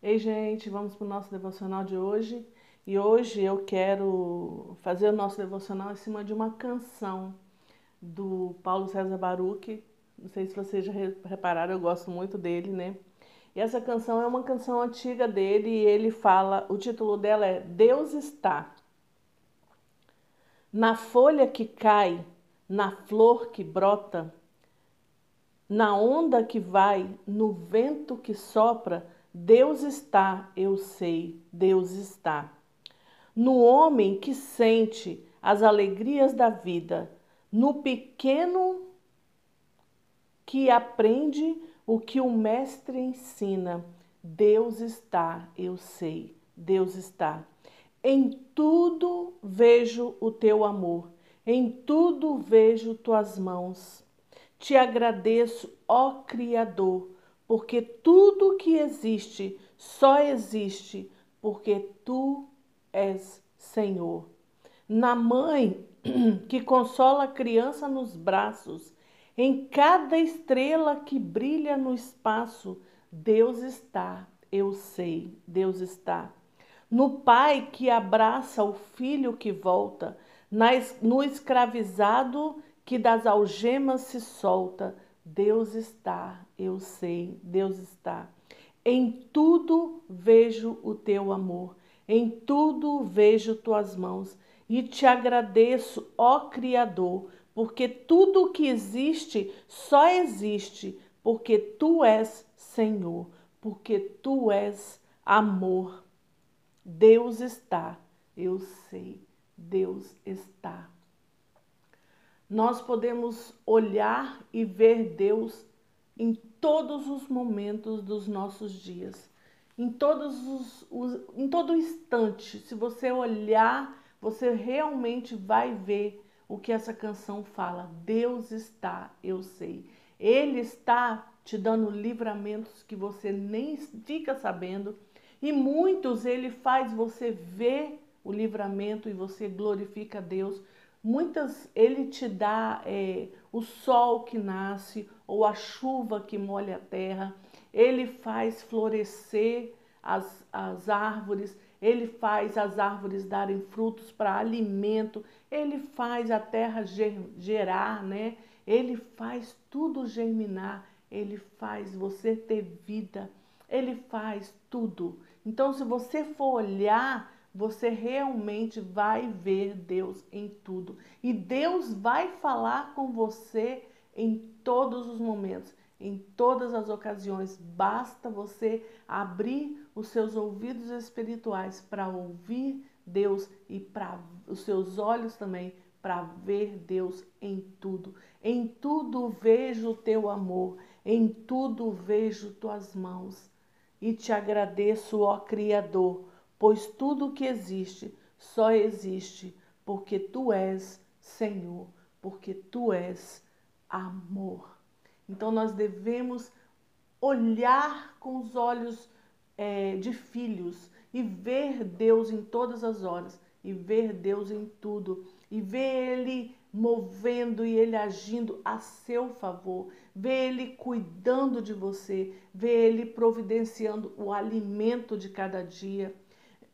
Ei, gente, vamos para o nosso devocional de hoje. E hoje eu quero fazer o nosso devocional em cima de uma canção do Paulo César Baruch. Não sei se vocês já repararam, eu gosto muito dele, né? E essa canção é uma canção antiga dele e ele fala, o título dela é Deus está. Na folha que cai, na flor que brota, na onda que vai, no vento que sopra, Deus está, eu sei, Deus está. No homem que sente as alegrias da vida, no pequeno que aprende o que o mestre ensina, Deus está, eu sei, Deus está. Em tudo vejo o teu amor, em tudo vejo tuas mãos. Te agradeço, ó Criador, porque tudo que existe só existe porque tu és Senhor. Na mãe que consola a criança nos braços, em cada estrela que brilha no espaço, Deus está, eu sei, Deus está. No pai que abraça o filho que volta, no escravizado que das algemas se solta. Deus está, eu sei, Deus está. Em tudo vejo o teu amor, em tudo vejo tuas mãos e te agradeço, ó Criador, porque tudo que existe só existe porque tu és Senhor, porque tu és amor. Deus está, eu sei, Deus está nós podemos olhar e ver Deus em todos os momentos dos nossos dias, em todos os, os, em todo instante. Se você olhar, você realmente vai ver o que essa canção fala. Deus está, eu sei. Ele está te dando livramentos que você nem fica sabendo, e muitos ele faz você ver o livramento e você glorifica Deus Muitas ele te dá é, o sol que nasce ou a chuva que molha a terra, ele faz florescer as, as árvores, ele faz as árvores darem frutos para alimento, ele faz a terra gerar, né? Ele faz tudo germinar, ele faz você ter vida, ele faz tudo. Então, se você for olhar você realmente vai ver Deus em tudo. E Deus vai falar com você em todos os momentos, em todas as ocasiões. Basta você abrir os seus ouvidos espirituais para ouvir Deus e para os seus olhos também para ver Deus em tudo. Em tudo vejo o teu amor, em tudo vejo tuas mãos. E te agradeço, ó Criador, pois tudo o que existe só existe porque tu és Senhor, porque tu és amor. Então nós devemos olhar com os olhos é, de filhos e ver Deus em todas as horas, e ver Deus em tudo, e ver Ele movendo e Ele agindo a seu favor, ver Ele cuidando de você, ver Ele providenciando o alimento de cada dia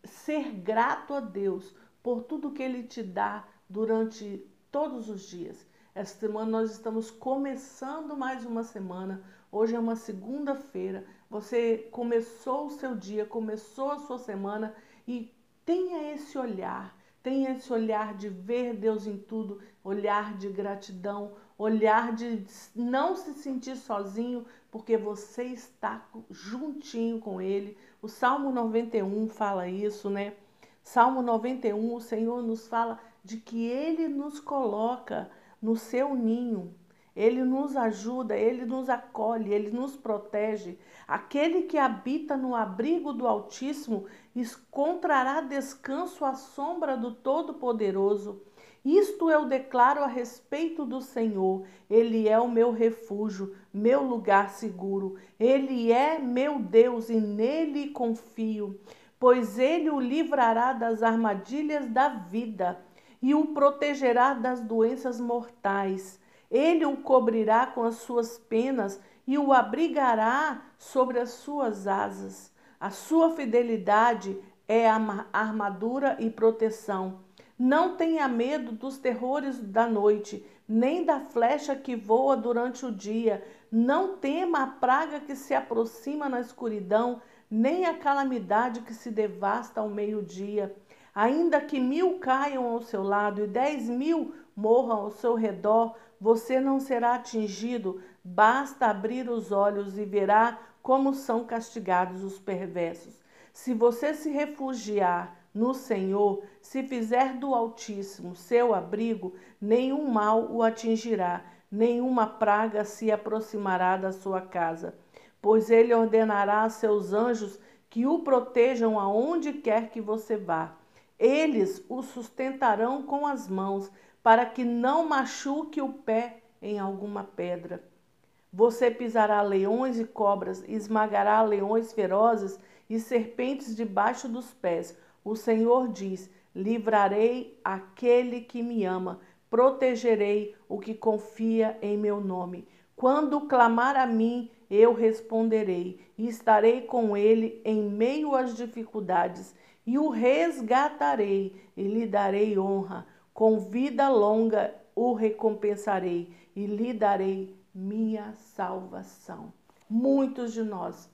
ser grato a Deus por tudo que Ele te dá durante todos os dias. Esta semana nós estamos começando mais uma semana. Hoje é uma segunda-feira. Você começou o seu dia, começou a sua semana e tenha esse olhar, tenha esse olhar de ver Deus em tudo, olhar de gratidão, olhar de não se sentir sozinho, porque você está juntinho com Ele. O Salmo 91 fala isso, né? Salmo 91, o Senhor nos fala de que Ele nos coloca no seu ninho. Ele nos ajuda, ele nos acolhe, ele nos protege. Aquele que habita no abrigo do Altíssimo encontrará descanso à sombra do Todo-Poderoso. Isto eu declaro a respeito do Senhor. Ele é o meu refúgio, meu lugar seguro. Ele é meu Deus e nele confio, pois ele o livrará das armadilhas da vida e o protegerá das doenças mortais. Ele o cobrirá com as suas penas e o abrigará sobre as suas asas. A sua fidelidade é armadura e proteção. Não tenha medo dos terrores da noite, nem da flecha que voa durante o dia. Não tema a praga que se aproxima na escuridão, nem a calamidade que se devasta ao meio-dia. Ainda que mil caiam ao seu lado e dez mil morram ao seu redor, você não será atingido. Basta abrir os olhos e verá como são castigados os perversos. Se você se refugiar no Senhor, se fizer do Altíssimo seu abrigo, nenhum mal o atingirá, nenhuma praga se aproximará da sua casa, pois ele ordenará a seus anjos que o protejam aonde quer que você vá. Eles o sustentarão com as mãos, para que não machuque o pé em alguma pedra. Você pisará leões e cobras, esmagará leões ferozes e serpentes debaixo dos pés. O Senhor diz: Livrarei aquele que me ama, protegerei o que confia em meu nome. Quando clamar a mim, eu responderei, e estarei com ele em meio às dificuldades e o resgatarei e lhe darei honra. Com vida longa o recompensarei e lhe darei minha salvação. Muitos de nós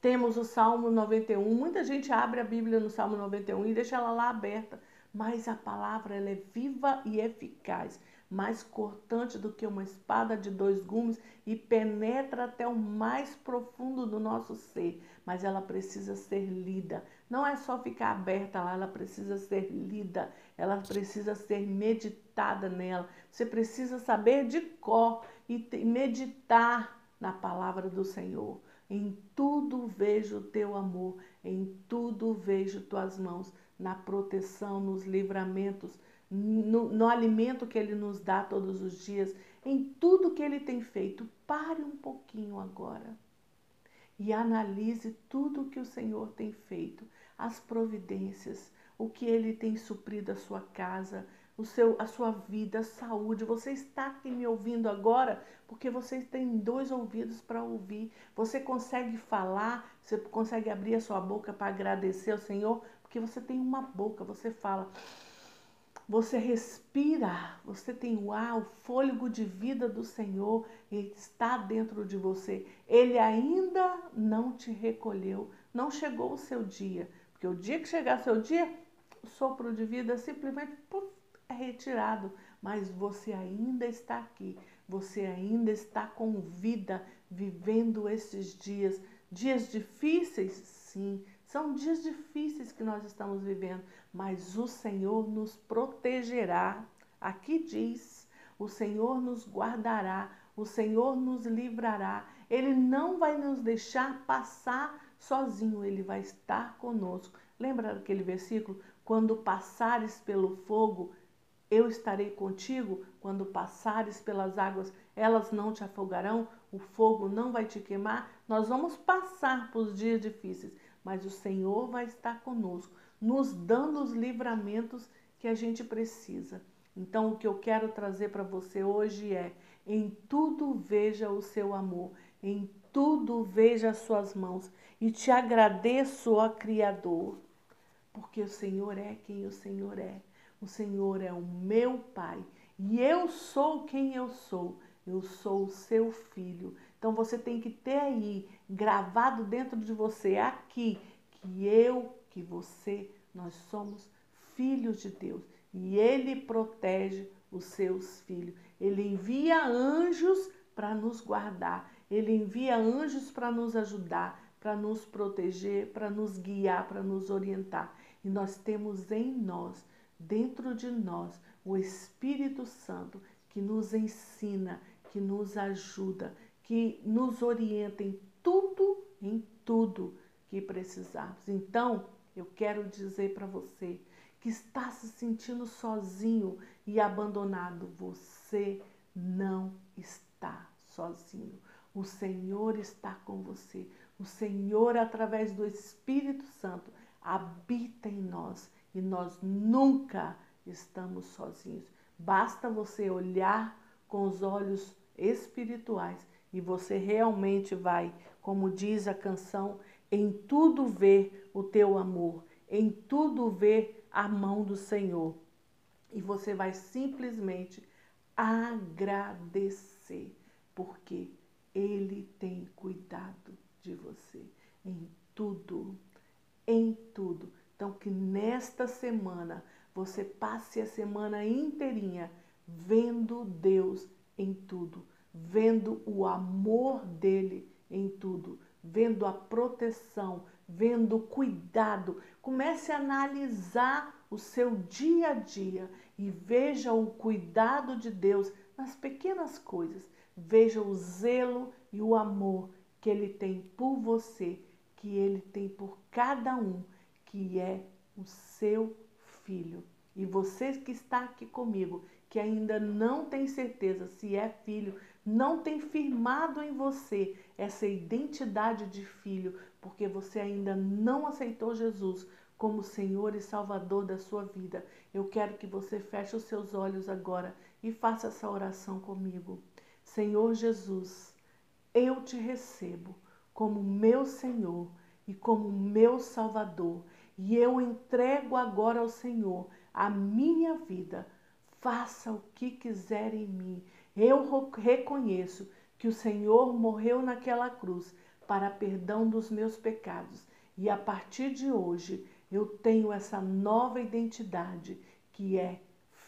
temos o Salmo 91. Muita gente abre a Bíblia no Salmo 91 e deixa ela lá aberta, mas a palavra ela é viva e eficaz mais cortante do que uma espada de dois gumes e penetra até o mais profundo do nosso ser, mas ela precisa ser lida. Não é só ficar aberta lá, ela precisa ser lida, ela precisa ser meditada nela. Você precisa saber de cor e meditar na palavra do Senhor. Em tudo vejo o teu amor, em tudo vejo tuas mãos, na proteção, nos livramentos, no, no alimento que Ele nos dá todos os dias, em tudo que Ele tem feito. Pare um pouquinho agora e analise tudo que o Senhor tem feito, as providências, o que Ele tem suprido a sua casa, o seu, a sua vida, a saúde. Você está aqui me ouvindo agora porque você tem dois ouvidos para ouvir. Você consegue falar, você consegue abrir a sua boca para agradecer ao Senhor, porque você tem uma boca, você fala. Você respira, você tem o ar, o fôlego de vida do Senhor está dentro de você. Ele ainda não te recolheu, não chegou o seu dia. Porque o dia que chegar seu dia, o sopro de vida simplesmente é retirado. Mas você ainda está aqui, você ainda está com vida, vivendo esses dias. Dias difíceis, sim, são dias difíceis que nós estamos vivendo, mas o Senhor nos protegerá. Aqui diz: o Senhor nos guardará, o Senhor nos livrará. Ele não vai nos deixar passar sozinho, ele vai estar conosco. Lembra daquele versículo? Quando passares pelo fogo, eu estarei contigo. Quando passares pelas águas, elas não te afogarão, o fogo não vai te queimar. Nós vamos passar por dias difíceis, mas o Senhor vai estar conosco, nos dando os livramentos que a gente precisa. Então, o que eu quero trazer para você hoje é: em tudo veja o seu amor, em tudo veja as suas mãos e te agradeço, ó Criador, porque o Senhor é quem o Senhor é. O Senhor é o meu Pai e eu sou quem eu sou. Eu sou o seu filho. Então você tem que ter aí gravado dentro de você aqui que eu, que você, nós somos filhos de Deus e ele protege os seus filhos. Ele envia anjos para nos guardar. Ele envia anjos para nos ajudar, para nos proteger, para nos guiar, para nos orientar. E nós temos em nós, dentro de nós, o Espírito Santo que nos ensina, que nos ajuda, que nos orienta em tudo, em tudo que precisarmos. Então, eu quero dizer para você que está se sentindo sozinho e abandonado, você não está sozinho. O Senhor está com você. O Senhor, através do Espírito Santo, habita em nós e nós nunca estamos sozinhos. Basta você olhar com os olhos espirituais e você realmente vai, como diz a canção, em tudo ver o teu amor, em tudo ver a mão do Senhor. E você vai simplesmente agradecer, porque Ele tem cuidado de você em tudo, em tudo. Então, que nesta semana você passe a semana inteirinha vendo Deus em tudo, vendo o amor dele em tudo, vendo a proteção, vendo o cuidado. Comece a analisar o seu dia a dia e veja o cuidado de Deus nas pequenas coisas. Veja o zelo e o amor que ele tem por você, que ele tem por cada um, que é o seu filho. E você que está aqui comigo, que ainda não tem certeza se é filho, não tem firmado em você essa identidade de filho, porque você ainda não aceitou Jesus como Senhor e Salvador da sua vida. Eu quero que você feche os seus olhos agora e faça essa oração comigo. Senhor Jesus, eu te recebo como meu Senhor e como meu Salvador, e eu entrego agora ao Senhor a minha vida. Faça o que quiser em mim. Eu reconheço que o Senhor morreu naquela cruz para perdão dos meus pecados. E a partir de hoje eu tenho essa nova identidade que é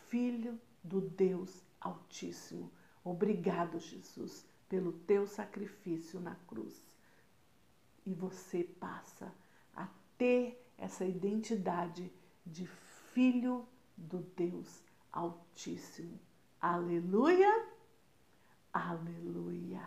filho do Deus Altíssimo. Obrigado, Jesus, pelo teu sacrifício na cruz. E você passa a ter essa identidade de Filho do Deus Altíssimo. Aleluia, aleluia.